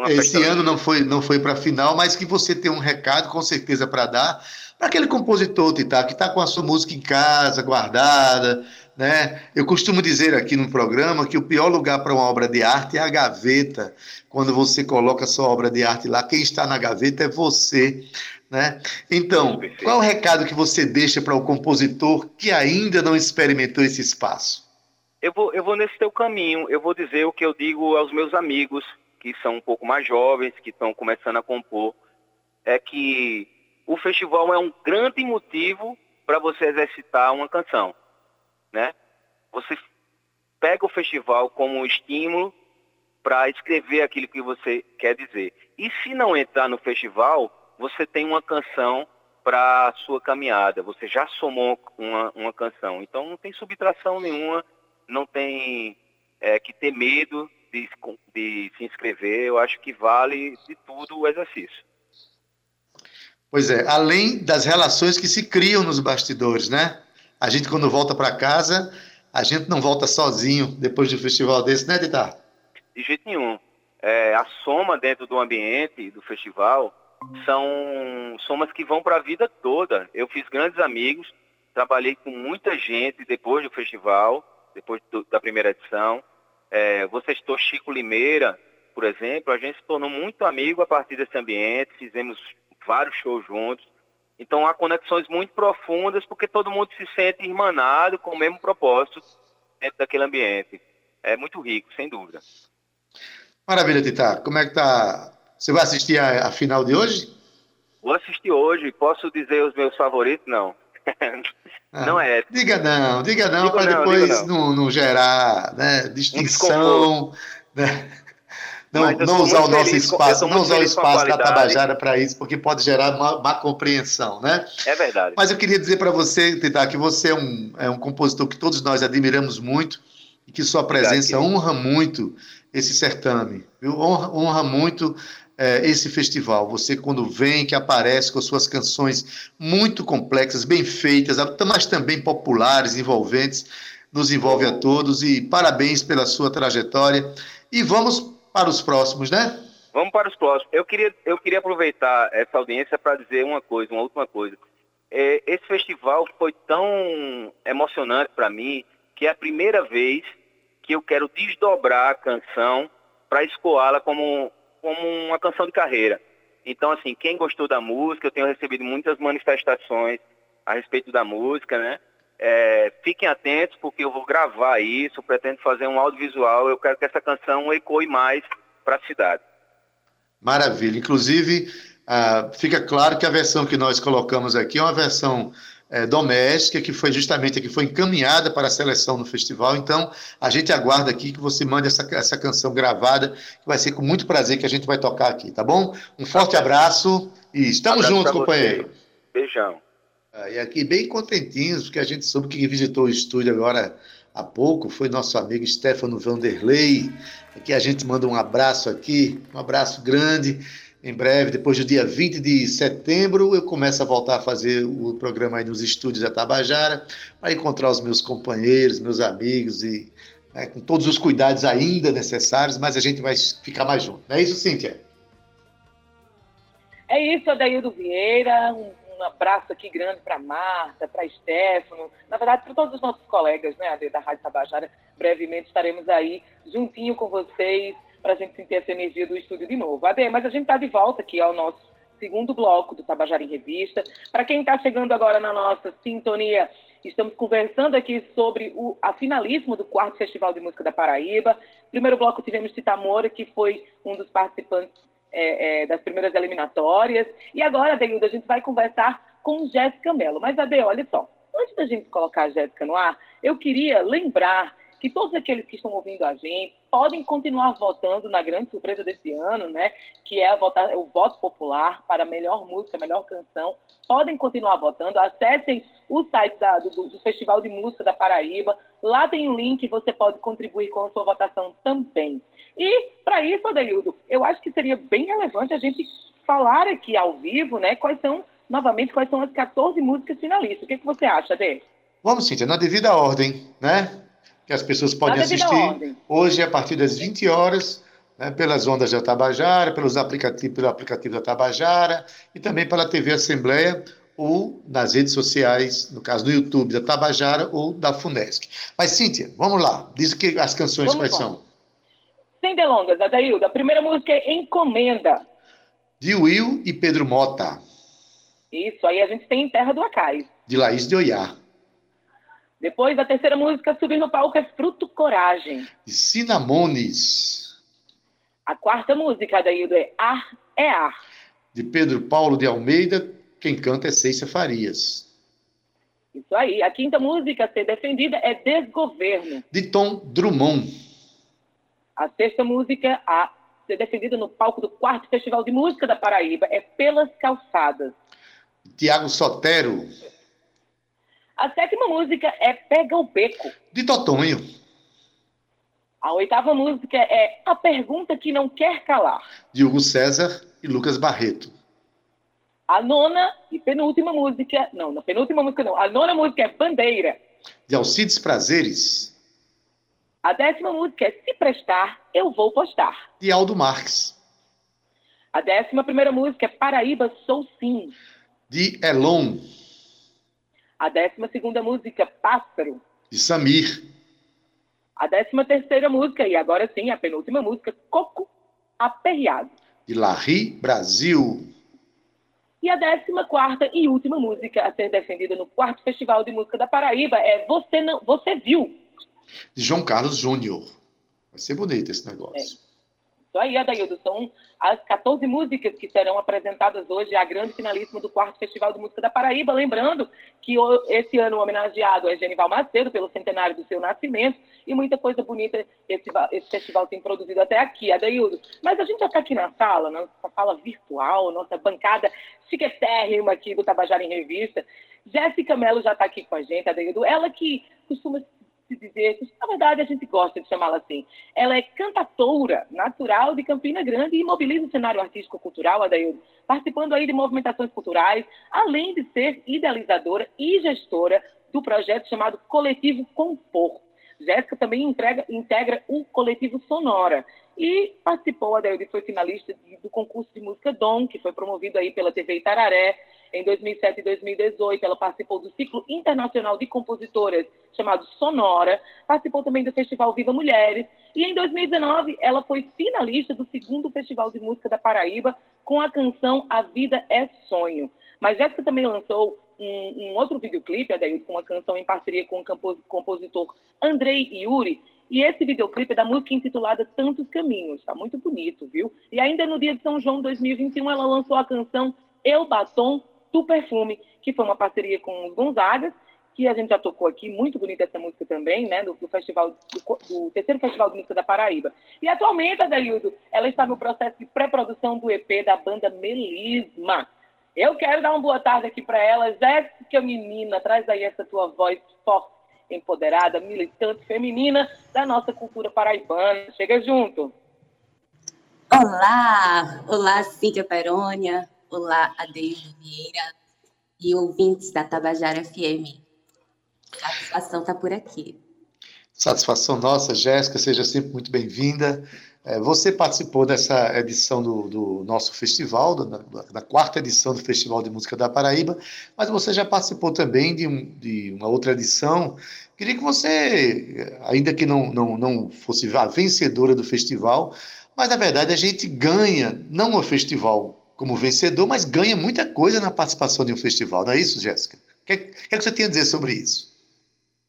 esse ano não foi, não foi para a final, mas que você tem um recado com certeza para dar para aquele compositor, Tita, que está com a sua música em casa, guardada, né? Eu costumo dizer aqui no programa que o pior lugar para uma obra de arte é a gaveta. Quando você coloca a sua obra de arte lá, quem está na gaveta é você. Né? Então, qual é o recado que você deixa para o compositor que ainda não experimentou esse espaço? eu vou, eu vou nesse teu caminho. Eu vou dizer o que eu digo aos meus amigos, que são um pouco mais jovens, que estão começando a compor, é que o festival é um grande motivo para você exercitar uma canção, né? Você pega o festival como um estímulo para escrever aquilo que você quer dizer. E se não entrar no festival, você tem uma canção para a sua caminhada. Você já somou uma, uma canção. Então não tem subtração nenhuma não tem é, que ter medo de, de se inscrever. Eu acho que vale de tudo o exercício. Pois é, além das relações que se criam nos bastidores, né? A gente, quando volta para casa, a gente não volta sozinho depois de um festival desse, né, Didar? De jeito nenhum. É, a soma dentro do ambiente do festival são somas que vão para a vida toda. Eu fiz grandes amigos, trabalhei com muita gente depois do festival depois do, da primeira edição. É, você citou Chico Limeira, por exemplo, a gente se tornou muito amigo a partir desse ambiente, fizemos vários shows juntos. Então há conexões muito profundas porque todo mundo se sente irmanado com o mesmo propósito dentro daquele ambiente. É muito rico, sem dúvida. Maravilha, Tita. Como é que tá? Você vai assistir a, a final de hoje? Vou assistir hoje. Posso dizer os meus favoritos? Não. Ah, não é. Diga não, diga não, para depois não. Não, não. gerar né, distinção, né? Não, não usar o nosso espaço, não usar o espaço da Tabajara para isso, porque pode gerar uma má compreensão, né? É verdade. Mas eu queria dizer para você, Tita, que você é um, é um compositor que todos nós admiramos muito e que sua presença Obrigado, honra muito esse certame? Honra, honra muito é, esse festival. Você, quando vem, que aparece com suas canções muito complexas, bem feitas, mas também populares, envolventes, nos envolve a todos. E parabéns pela sua trajetória. E vamos para os próximos, né? Vamos para os próximos. Eu queria, eu queria aproveitar essa audiência para dizer uma coisa, uma última coisa. É, esse festival foi tão emocionante para mim que é a primeira vez que eu quero desdobrar a canção para escoá-la como como uma canção de carreira. Então, assim, quem gostou da música, eu tenho recebido muitas manifestações a respeito da música, né? É, fiquem atentos, porque eu vou gravar isso, pretendo fazer um audiovisual, eu quero que essa canção ecoe mais para a cidade. Maravilha. Inclusive, ah, fica claro que a versão que nós colocamos aqui é uma versão é, doméstica, que foi justamente a que foi encaminhada para a seleção no festival. Então, a gente aguarda aqui que você mande essa, essa canção gravada, que vai ser com muito prazer que a gente vai tocar aqui, tá bom? Um forte abraço e estamos juntos, companheiro. Beijão. Ah, e aqui bem contentinhos, porque a gente soube que visitou o estúdio agora há pouco foi nosso amigo Stefano Vanderlei. Aqui a gente manda um abraço aqui, um abraço grande. Em breve, depois do dia 20 de setembro, eu começo a voltar a fazer o programa aí nos estúdios da Tabajara, para encontrar os meus companheiros, meus amigos e né, com todos os cuidados ainda necessários, mas a gente vai ficar mais junto. Não é isso, Cíntia? É isso, Adaildo Vieira. Um, um abraço aqui grande para Marta, para Stefano, na verdade, para todos os nossos colegas né, da Rádio Tabajara. Brevemente estaremos aí juntinho com vocês para a gente sentir essa energia do estúdio de novo. Ade, mas a gente está de volta aqui ao nosso segundo bloco do Tabajara em Revista. Para quem está chegando agora na nossa sintonia, estamos conversando aqui sobre o, a do quarto Festival de Música da Paraíba. Primeiro bloco tivemos Titamora, que foi um dos participantes é, é, das primeiras eliminatórias. E agora, Deilda, a gente vai conversar com Jéssica Mello. Mas, Ade, olha só, antes da gente colocar a Jéssica no ar, eu queria lembrar que todos aqueles que estão ouvindo a gente podem continuar votando na grande surpresa desse ano, né? Que é votar, o voto popular para melhor música, melhor canção. Podem continuar votando. Acessem o site da, do, do, Festival de Música da Paraíba. Lá tem um link, você pode contribuir com a sua votação também. E, para isso, Adeildo, eu acho que seria bem relevante a gente falar aqui ao vivo, né? Quais são, novamente, quais são as 14 músicas finalistas. O que, que você acha, Ade? Vamos, Cíntia, na devida ordem, né? Que as pessoas podem assistir hoje a partir das 20 horas, né, pelas ondas da Tabajara, pelos aplicativos, pelo aplicativo da Tabajara e também pela TV Assembleia ou nas redes sociais, no caso do YouTube da Tabajara ou da Funesc. Mas, Cíntia, vamos lá, diz que as canções vamos quais são. Sem delongas, Adailda, a primeira música é Encomenda. De Will e Pedro Mota. Isso, aí a gente tem Terra do Acais. De Laís de Oiá. Depois, a terceira música, subir no palco, é Fruto Coragem. De Cinamones. A quarta música, Adaildo, é Ar é Ar. De Pedro Paulo de Almeida, quem canta é Ceiça Farias. Isso aí. A quinta música a ser defendida é Desgoverno. De Tom Drummond. A sexta música a ser defendida no palco do quarto Festival de Música da Paraíba é Pelas Calçadas. Tiago Sotero. A sétima música é Pega o Beco. De Totonho. A oitava música é A Pergunta que Não Quer Calar. De Hugo César e Lucas Barreto. A nona e penúltima música. Não, na penúltima música não. A nona música é Bandeira. De Alcides Prazeres. A décima música é Se Prestar, Eu Vou Postar. De Aldo Marques. A décima primeira música é Paraíba Sou Sim. De Elon. A décima segunda música, Pássaro. De Samir. A décima terceira música, e agora sim, a penúltima música, Coco Aperreado. De Larry Brasil. E a décima quarta e última música a ser defendida no quarto Festival de Música da Paraíba é Você Não, Você Viu. De João Carlos Júnior. Vai ser bonito esse negócio. É. Isso aí, Adaildo, são as 14 músicas que serão apresentadas hoje à grande finalíssima do quarto Festival de Música da Paraíba. Lembrando que esse ano o homenageado é Genival Macedo, pelo centenário do seu nascimento, e muita coisa bonita esse, esse festival tem produzido até aqui, Adaildo. Mas a gente já está aqui na sala, nossa sala virtual, nossa bancada chiquetérrima aqui do Tabajara em Revista. Jéssica Mello já está aqui com a gente, Adaildo. Ela que costuma se dizer, na verdade a gente gosta de chamá-la assim. Ela é cantatora natural de Campina Grande e mobiliza o cenário artístico-cultural, Adaildo, participando aí de movimentações culturais, além de ser idealizadora e gestora do projeto chamado Coletivo Compor. Jéssica também entrega, integra o coletivo Sonora e participou, Adaildo, foi finalista do concurso de música Dom, que foi promovido aí pela TV Itararé, em 2007 e 2018, ela participou do ciclo internacional de compositoras chamado Sonora, participou também do Festival Viva Mulheres, e em 2019 ela foi finalista do segundo Festival de Música da Paraíba com a canção A Vida é Sonho. Mas Jéssica também lançou um, um outro videoclipe, Adair, com uma canção em parceria com o compositor Andrei Yuri, E esse videoclipe é da música intitulada Tantos Caminhos. Tá muito bonito, viu? E ainda no dia de São João 2021, ela lançou a canção Eu Batom, Tu Perfume, que foi uma parceria com os Gonzagas, que a gente já tocou aqui, muito bonita essa música também, né, do, do festival, do, do, terceiro Festival de Música da Paraíba. E atualmente, Adelildo, ela está no processo de pré-produção do EP da banda Melisma. Eu quero dar uma boa tarde aqui para ela. Jéssica, menina, traz aí essa tua voz forte, empoderada, militante, feminina da nossa cultura paraibana. Chega junto. Olá! Olá, Cíntia Perônia. Olá, Adeildo Vieira e ouvintes da Tabajara FM. Satisfação está por aqui. Satisfação nossa, Jéssica, seja sempre muito bem-vinda. É, você participou dessa edição do, do nosso festival, da, da, quarta edição do Festival de Música da Paraíba, mas você já participou também de, um, de uma outra edição. Queria que você, ainda que não, não, não fosse a vencedora do festival, mas na verdade a gente ganha, não o festival como vencedor, mas ganha muita coisa na participação de um festival, não é isso, Jéssica? O que, que, que você tem a dizer sobre isso?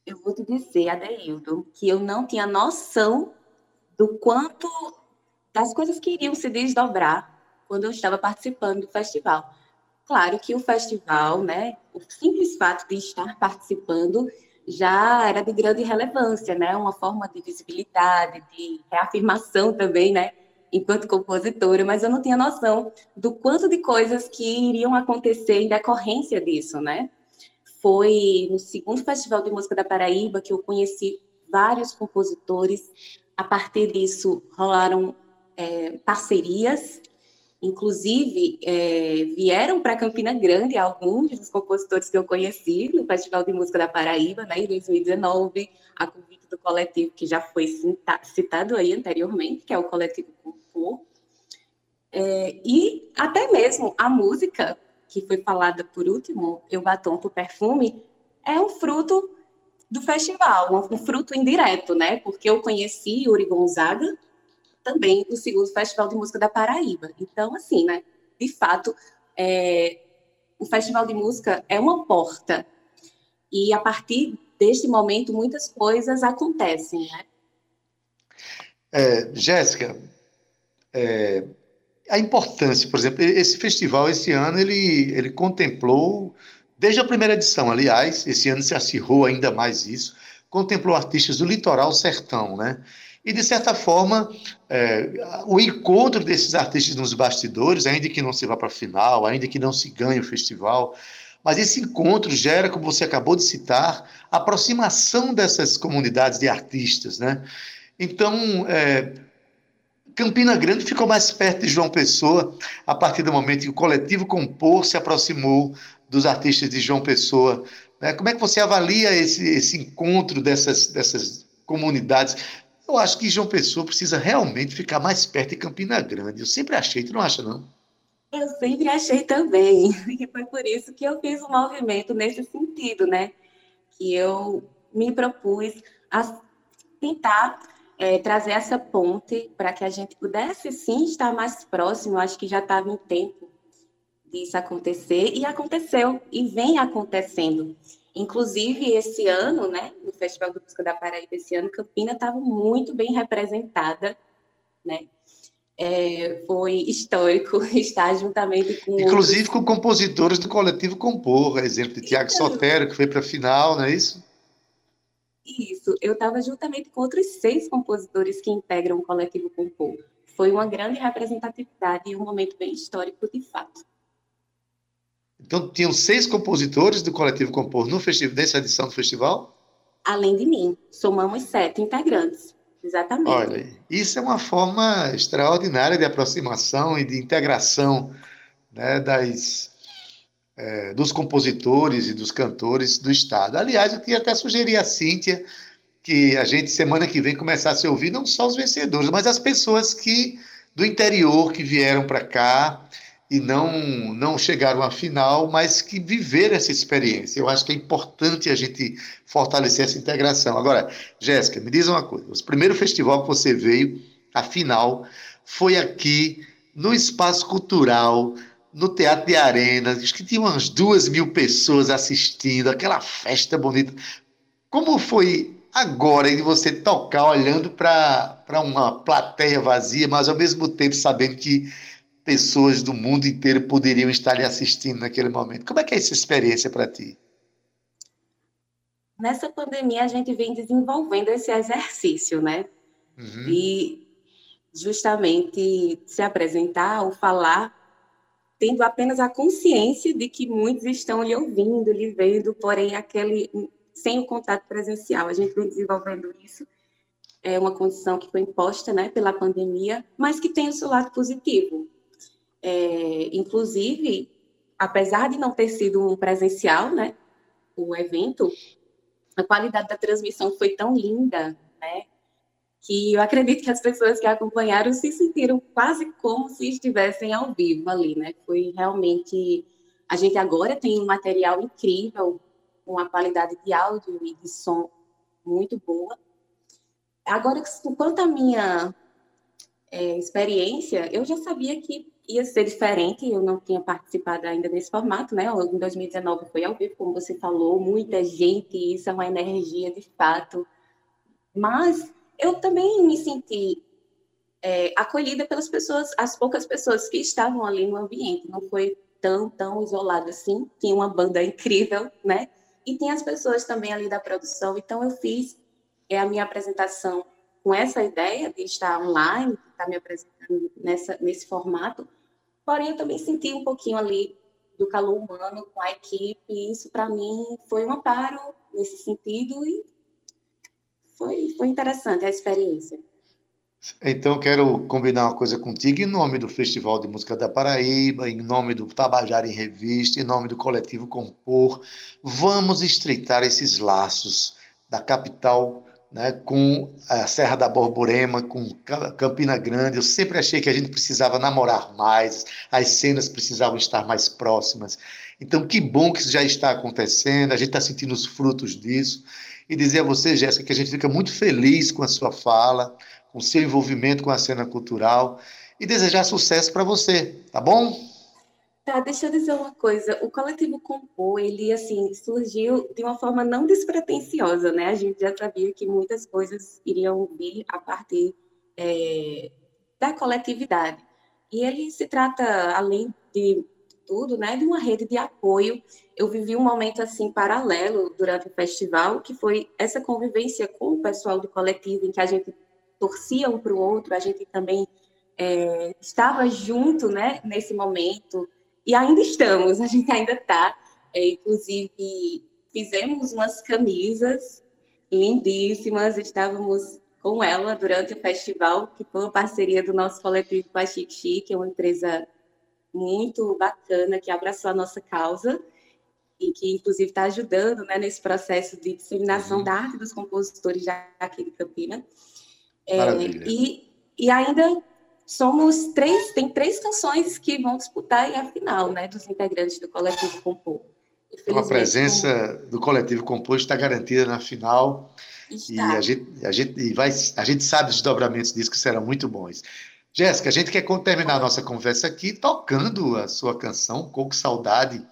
Eu vou te dizer, Adeildo, que eu não tinha noção do quanto das coisas que iriam se desdobrar quando eu estava participando do festival. Claro que o festival, né, o simples fato de estar participando já era de grande relevância, né, uma forma de visibilidade, de reafirmação também, né, enquanto compositora, mas eu não tinha noção do quanto de coisas que iriam acontecer em decorrência disso, né? Foi no segundo Festival de Música da Paraíba que eu conheci vários compositores. A partir disso, rolaram é, parcerias, inclusive é, vieram para Campina Grande alguns dos compositores que eu conheci no Festival de Música da Paraíba, né, em 2019, a convite do coletivo que já foi citado aí anteriormente, que é o Coletivo Compor. É, e até mesmo a música que foi falada por último, Eu Batom por Perfume, é um fruto do festival, um fruto indireto, né? Porque eu conheci Uri Gonzaga também no segundo Festival de Música da Paraíba. Então, assim, né? De fato, é, o Festival de Música é uma porta. E a partir deste momento, muitas coisas acontecem, né? É, Jéssica, é, a importância, por exemplo, esse festival esse ano ele, ele contemplou, desde a primeira edição, aliás, esse ano se acirrou ainda mais isso, contemplou artistas do litoral sertão, né? E, de certa forma, é, o encontro desses artistas nos bastidores, ainda que não se vá para a final, ainda que não se ganhe o festival, mas esse encontro gera, como você acabou de citar, aproximação dessas comunidades de artistas, né? Então, é, Campina Grande ficou mais perto de João Pessoa a partir do momento que o coletivo Compor se aproximou dos artistas de João Pessoa. Né? Como é que você avalia esse, esse encontro dessas, dessas comunidades? Eu acho que João Pessoa precisa realmente ficar mais perto de Campina Grande. Eu sempre achei, tu não acha, não? Eu sempre achei também. E foi por isso que eu fiz um movimento nesse sentido, né? Que eu me propus a tentar é, trazer essa ponte para que a gente pudesse sim estar mais próximo. Acho que já estava em tempo disso acontecer e aconteceu e vem acontecendo. Inclusive esse ano, né, no Festival do Música da Paraíba esse ano, Campina estava muito bem representada, né? É, foi histórico estar juntamente com inclusive outros... com compositores do coletivo Compor, exemplo de Tiago Sotero que foi para a final, não é isso? Isso, eu estava juntamente com outros seis compositores que integram o coletivo Compor. Foi uma grande representatividade e um momento bem histórico, de fato. Então, tinham seis compositores do coletivo Compor no festival, nessa edição do festival? Além de mim, somamos sete integrantes. Exatamente. Olha, isso é uma forma extraordinária de aproximação e de integração né, das, é, dos compositores e dos cantores do Estado. Aliás, eu queria até sugerir a Cíntia que a gente, semana que vem, começasse a ouvir não só os vencedores, mas as pessoas que do interior que vieram para cá e não, não chegaram à final, mas que viveram essa experiência. Eu acho que é importante a gente fortalecer essa integração. Agora, Jéssica, me diz uma coisa: o primeiro festival que você veio, a final, foi aqui no Espaço Cultural no Teatro de Arena, acho que tinha umas duas mil pessoas assistindo, aquela festa bonita. Como foi agora de você tocar olhando para uma plateia vazia, mas ao mesmo tempo sabendo que pessoas do mundo inteiro poderiam estar lhe assistindo naquele momento. Como é que é essa experiência para ti? Nessa pandemia a gente vem desenvolvendo esse exercício, né? Uhum. E justamente se apresentar ou falar tendo apenas a consciência de que muitos estão lhe ouvindo, lhe vendo, porém aquele sem o contato presencial. A gente vem desenvolvendo isso. É uma condição que foi imposta né, pela pandemia, mas que tem o seu lado positivo. É, inclusive, apesar de não ter sido um presencial, né, o evento, a qualidade da transmissão foi tão linda, né, que eu acredito que as pessoas que acompanharam se sentiram quase como se estivessem ao vivo ali, né? Foi realmente a gente agora tem um material incrível com uma qualidade de áudio e de som muito boa. Agora, quanto à minha é, experiência, eu já sabia que ia ser diferente, eu não tinha participado ainda desse formato, né? Em 2019 foi ao vivo, como você falou, muita gente, isso é uma energia de fato. Mas eu também me senti é, acolhida pelas pessoas, as poucas pessoas que estavam ali no ambiente. Não foi tão, tão isolado assim. Tinha uma banda incrível, né? E tem as pessoas também ali da produção. Então, eu fiz é, a minha apresentação com essa ideia de estar online, de estar me apresentando nessa, nesse formato. Porém, eu também senti um pouquinho ali do calor humano com a equipe. Isso, para mim, foi um amparo nesse sentido e foi, foi interessante a experiência. Então, quero combinar uma coisa contigo, em nome do Festival de Música da Paraíba, em nome do Tabajara em Revista, em nome do Coletivo Compor, vamos estreitar esses laços da capital né, com a Serra da Borborema, com Campina Grande. Eu sempre achei que a gente precisava namorar mais, as cenas precisavam estar mais próximas. Então, que bom que isso já está acontecendo, a gente está sentindo os frutos disso. E dizer a você, Jéssica, que a gente fica muito feliz com a sua fala, com o seu envolvimento com a cena cultural e desejar sucesso para você, tá bom? Tá, deixa eu dizer uma coisa. O coletivo Compor, ele assim surgiu de uma forma não despretensiosa, né? A gente já sabia que muitas coisas iriam vir a partir é, da coletividade. E ele se trata, além de tudo, né, de uma rede de apoio. Eu vivi um momento assim paralelo durante o festival, que foi essa convivência com o pessoal do coletivo, em que a gente torcia um para o outro, a gente também é, estava junto, né, nesse momento, e ainda estamos, a gente ainda está. É, inclusive, fizemos umas camisas lindíssimas, estávamos com ela durante o festival, que foi uma parceria do nosso coletivo com a Chic Chic, que é uma empresa muito bacana que abraçou a nossa causa e que, inclusive, está ajudando né, nesse processo de disseminação uhum. da arte dos compositores já aqui de Campina. É, e, e ainda somos três, tem três canções que vão disputar a final, né, dos integrantes do Coletivo Compor. Então, a presença do Coletivo Compor está garantida na final está. e a gente, a gente, e vai, a gente sabe os desdobramentos disso que serão muito bons. Jéssica, a gente quer terminar a nossa conversa aqui tocando a sua canção, Coco Saudade,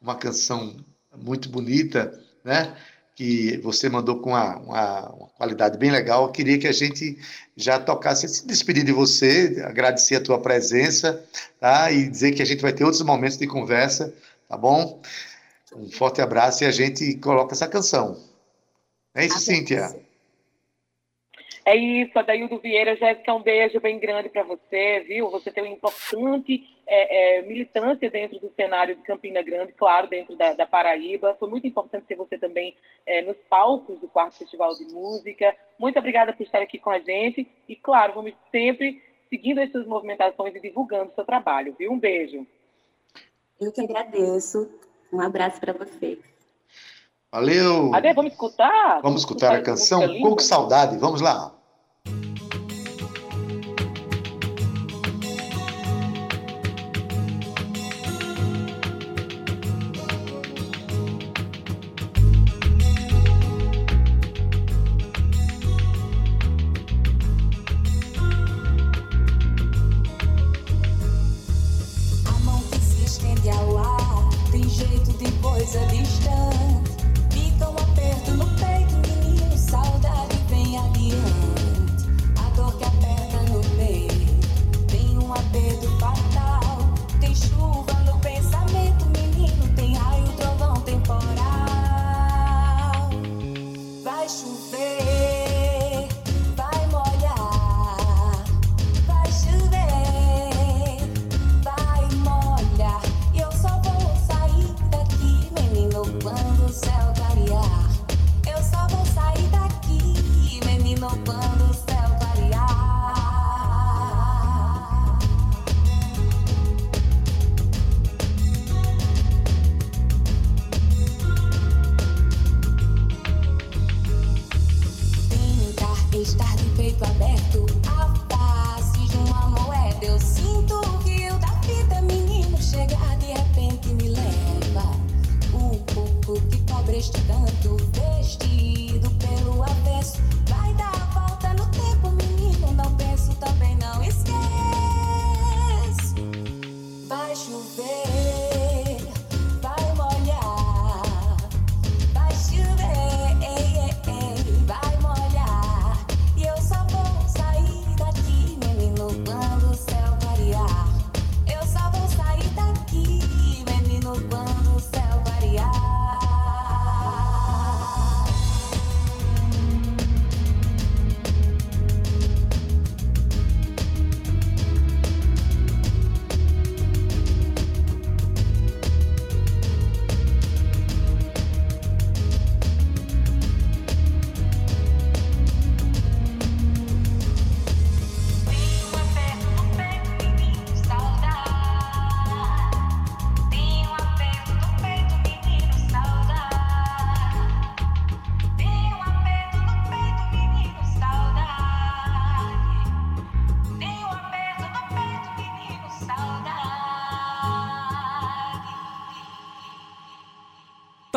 uma canção muito bonita, né? que você mandou com uma, uma, uma, qualidade bem legal. Eu queria que a gente já tocasse, se despedir de você, agradecer a tua presença, tá? E dizer que a gente vai ter outros momentos de conversa, tá bom? Um forte abraço e a gente coloca essa canção. É isso, Cíntia? É isso, Adaildo Vieira, Jéssica, um beijo bem grande para você, viu? Você tem uma importante é, é, militância dentro do cenário de Campina Grande, claro, dentro da, da Paraíba. Foi muito importante ter você também é, nos palcos do quarto Festival de Música. Muito obrigada por estar aqui com a gente. E, claro, vamos sempre seguindo as suas movimentações e divulgando o seu trabalho, viu? Um beijo. Eu que agradeço. Um abraço para você. Valeu! Vamos escutar? Vamos escutar a canção Com Saudade. Vamos lá.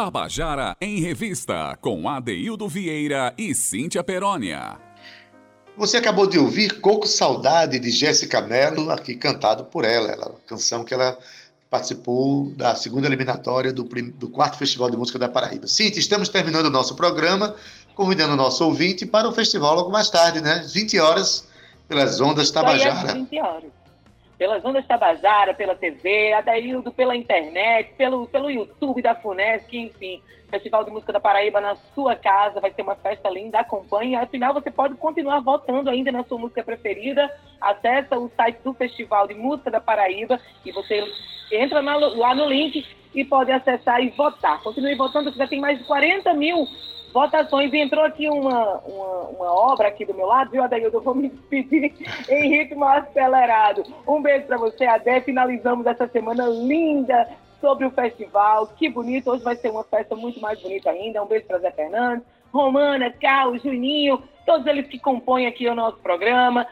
Tabajara em Revista, com Adeildo Vieira e Cíntia Perónia. Você acabou de ouvir Coco Saudade de Jéssica Mello, aqui cantado por ela, ela a canção que ela participou da segunda eliminatória do, prim- do quarto Festival de Música da Paraíba. Cíntia, estamos terminando o nosso programa, convidando o nosso ouvinte para o festival logo mais tarde, né? Às 20 horas, pelas ondas Daí às Tabajara. 20 horas. Pelas ondas Tabajara, pela TV, Adaildo pela internet, pelo, pelo YouTube da FUNESC, enfim. Festival de Música da Paraíba na sua casa, vai ser uma festa linda, acompanhe. Afinal, você pode continuar votando ainda na sua música preferida. Acesse o site do Festival de Música da Paraíba e você entra lá no link e pode acessar e votar. Continue votando, que já tem mais de 40 mil votações. Entrou aqui uma, uma, uma obra aqui do meu lado, viu, Adaildo? Eu vou me despedir em ritmo acelerado. Um beijo para você, Adé. Finalizamos essa semana linda sobre o festival. Que bonito. Hoje vai ser uma festa muito mais bonita ainda. Um beijo para Zé Fernandes, Romana, Carlos, Juninho, todos eles que compõem aqui o nosso programa.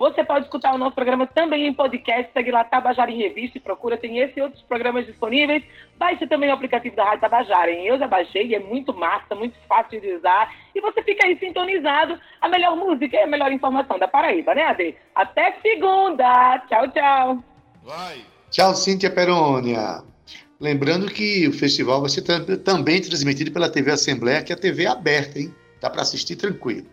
Você pode escutar o nosso programa também em podcast, segue lá Tabajara em Revista e procura, tem esse e outros programas disponíveis. Baixe também o aplicativo da Rádio Tabajara, hein? Eu já baixei é muito massa, muito fácil de usar. E você fica aí sintonizado, a melhor música e a melhor informação da Paraíba, né, Ade? Até segunda! Tchau, tchau! Tchau, Cíntia Perônia. Lembrando que o festival vai ser tam- também transmitido pela TV Assembleia, que é a TV aberta, hein? Dá para assistir tranquilo.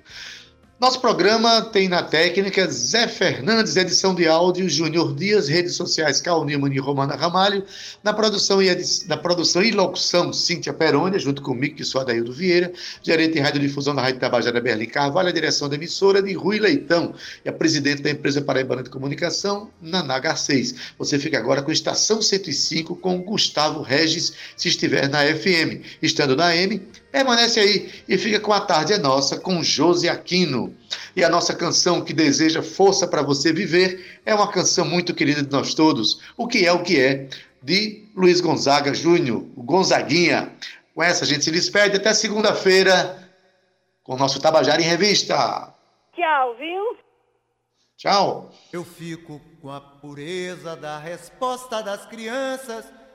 Nosso programa tem na técnica Zé Fernandes, edição de áudio, Júnior Dias, redes sociais Cal Newman e Romana Ramalho, na produção e, na produção e locução Cíntia Perônia, junto comigo, que sou Adaildo Vieira, gerente de radiodifusão da Rádio Tabajara Berlim Carvalho, a direção da emissora de Rui Leitão e a presidente da empresa Paraibana de Comunicação, Naná Garcês. Você fica agora com Estação 105 com Gustavo Regis, se estiver na FM. Estando na M, permanece aí e fica com a tarde é nossa com Josi Aquino. E a nossa canção que deseja força para você viver é uma canção muito querida de nós todos. O que é o que é de Luiz Gonzaga Júnior, o Gonzaguinha. Com essa a gente se despede até segunda-feira com o nosso Tabajara em Revista. Tchau, viu? Tchau. Eu fico com a pureza da resposta das crianças.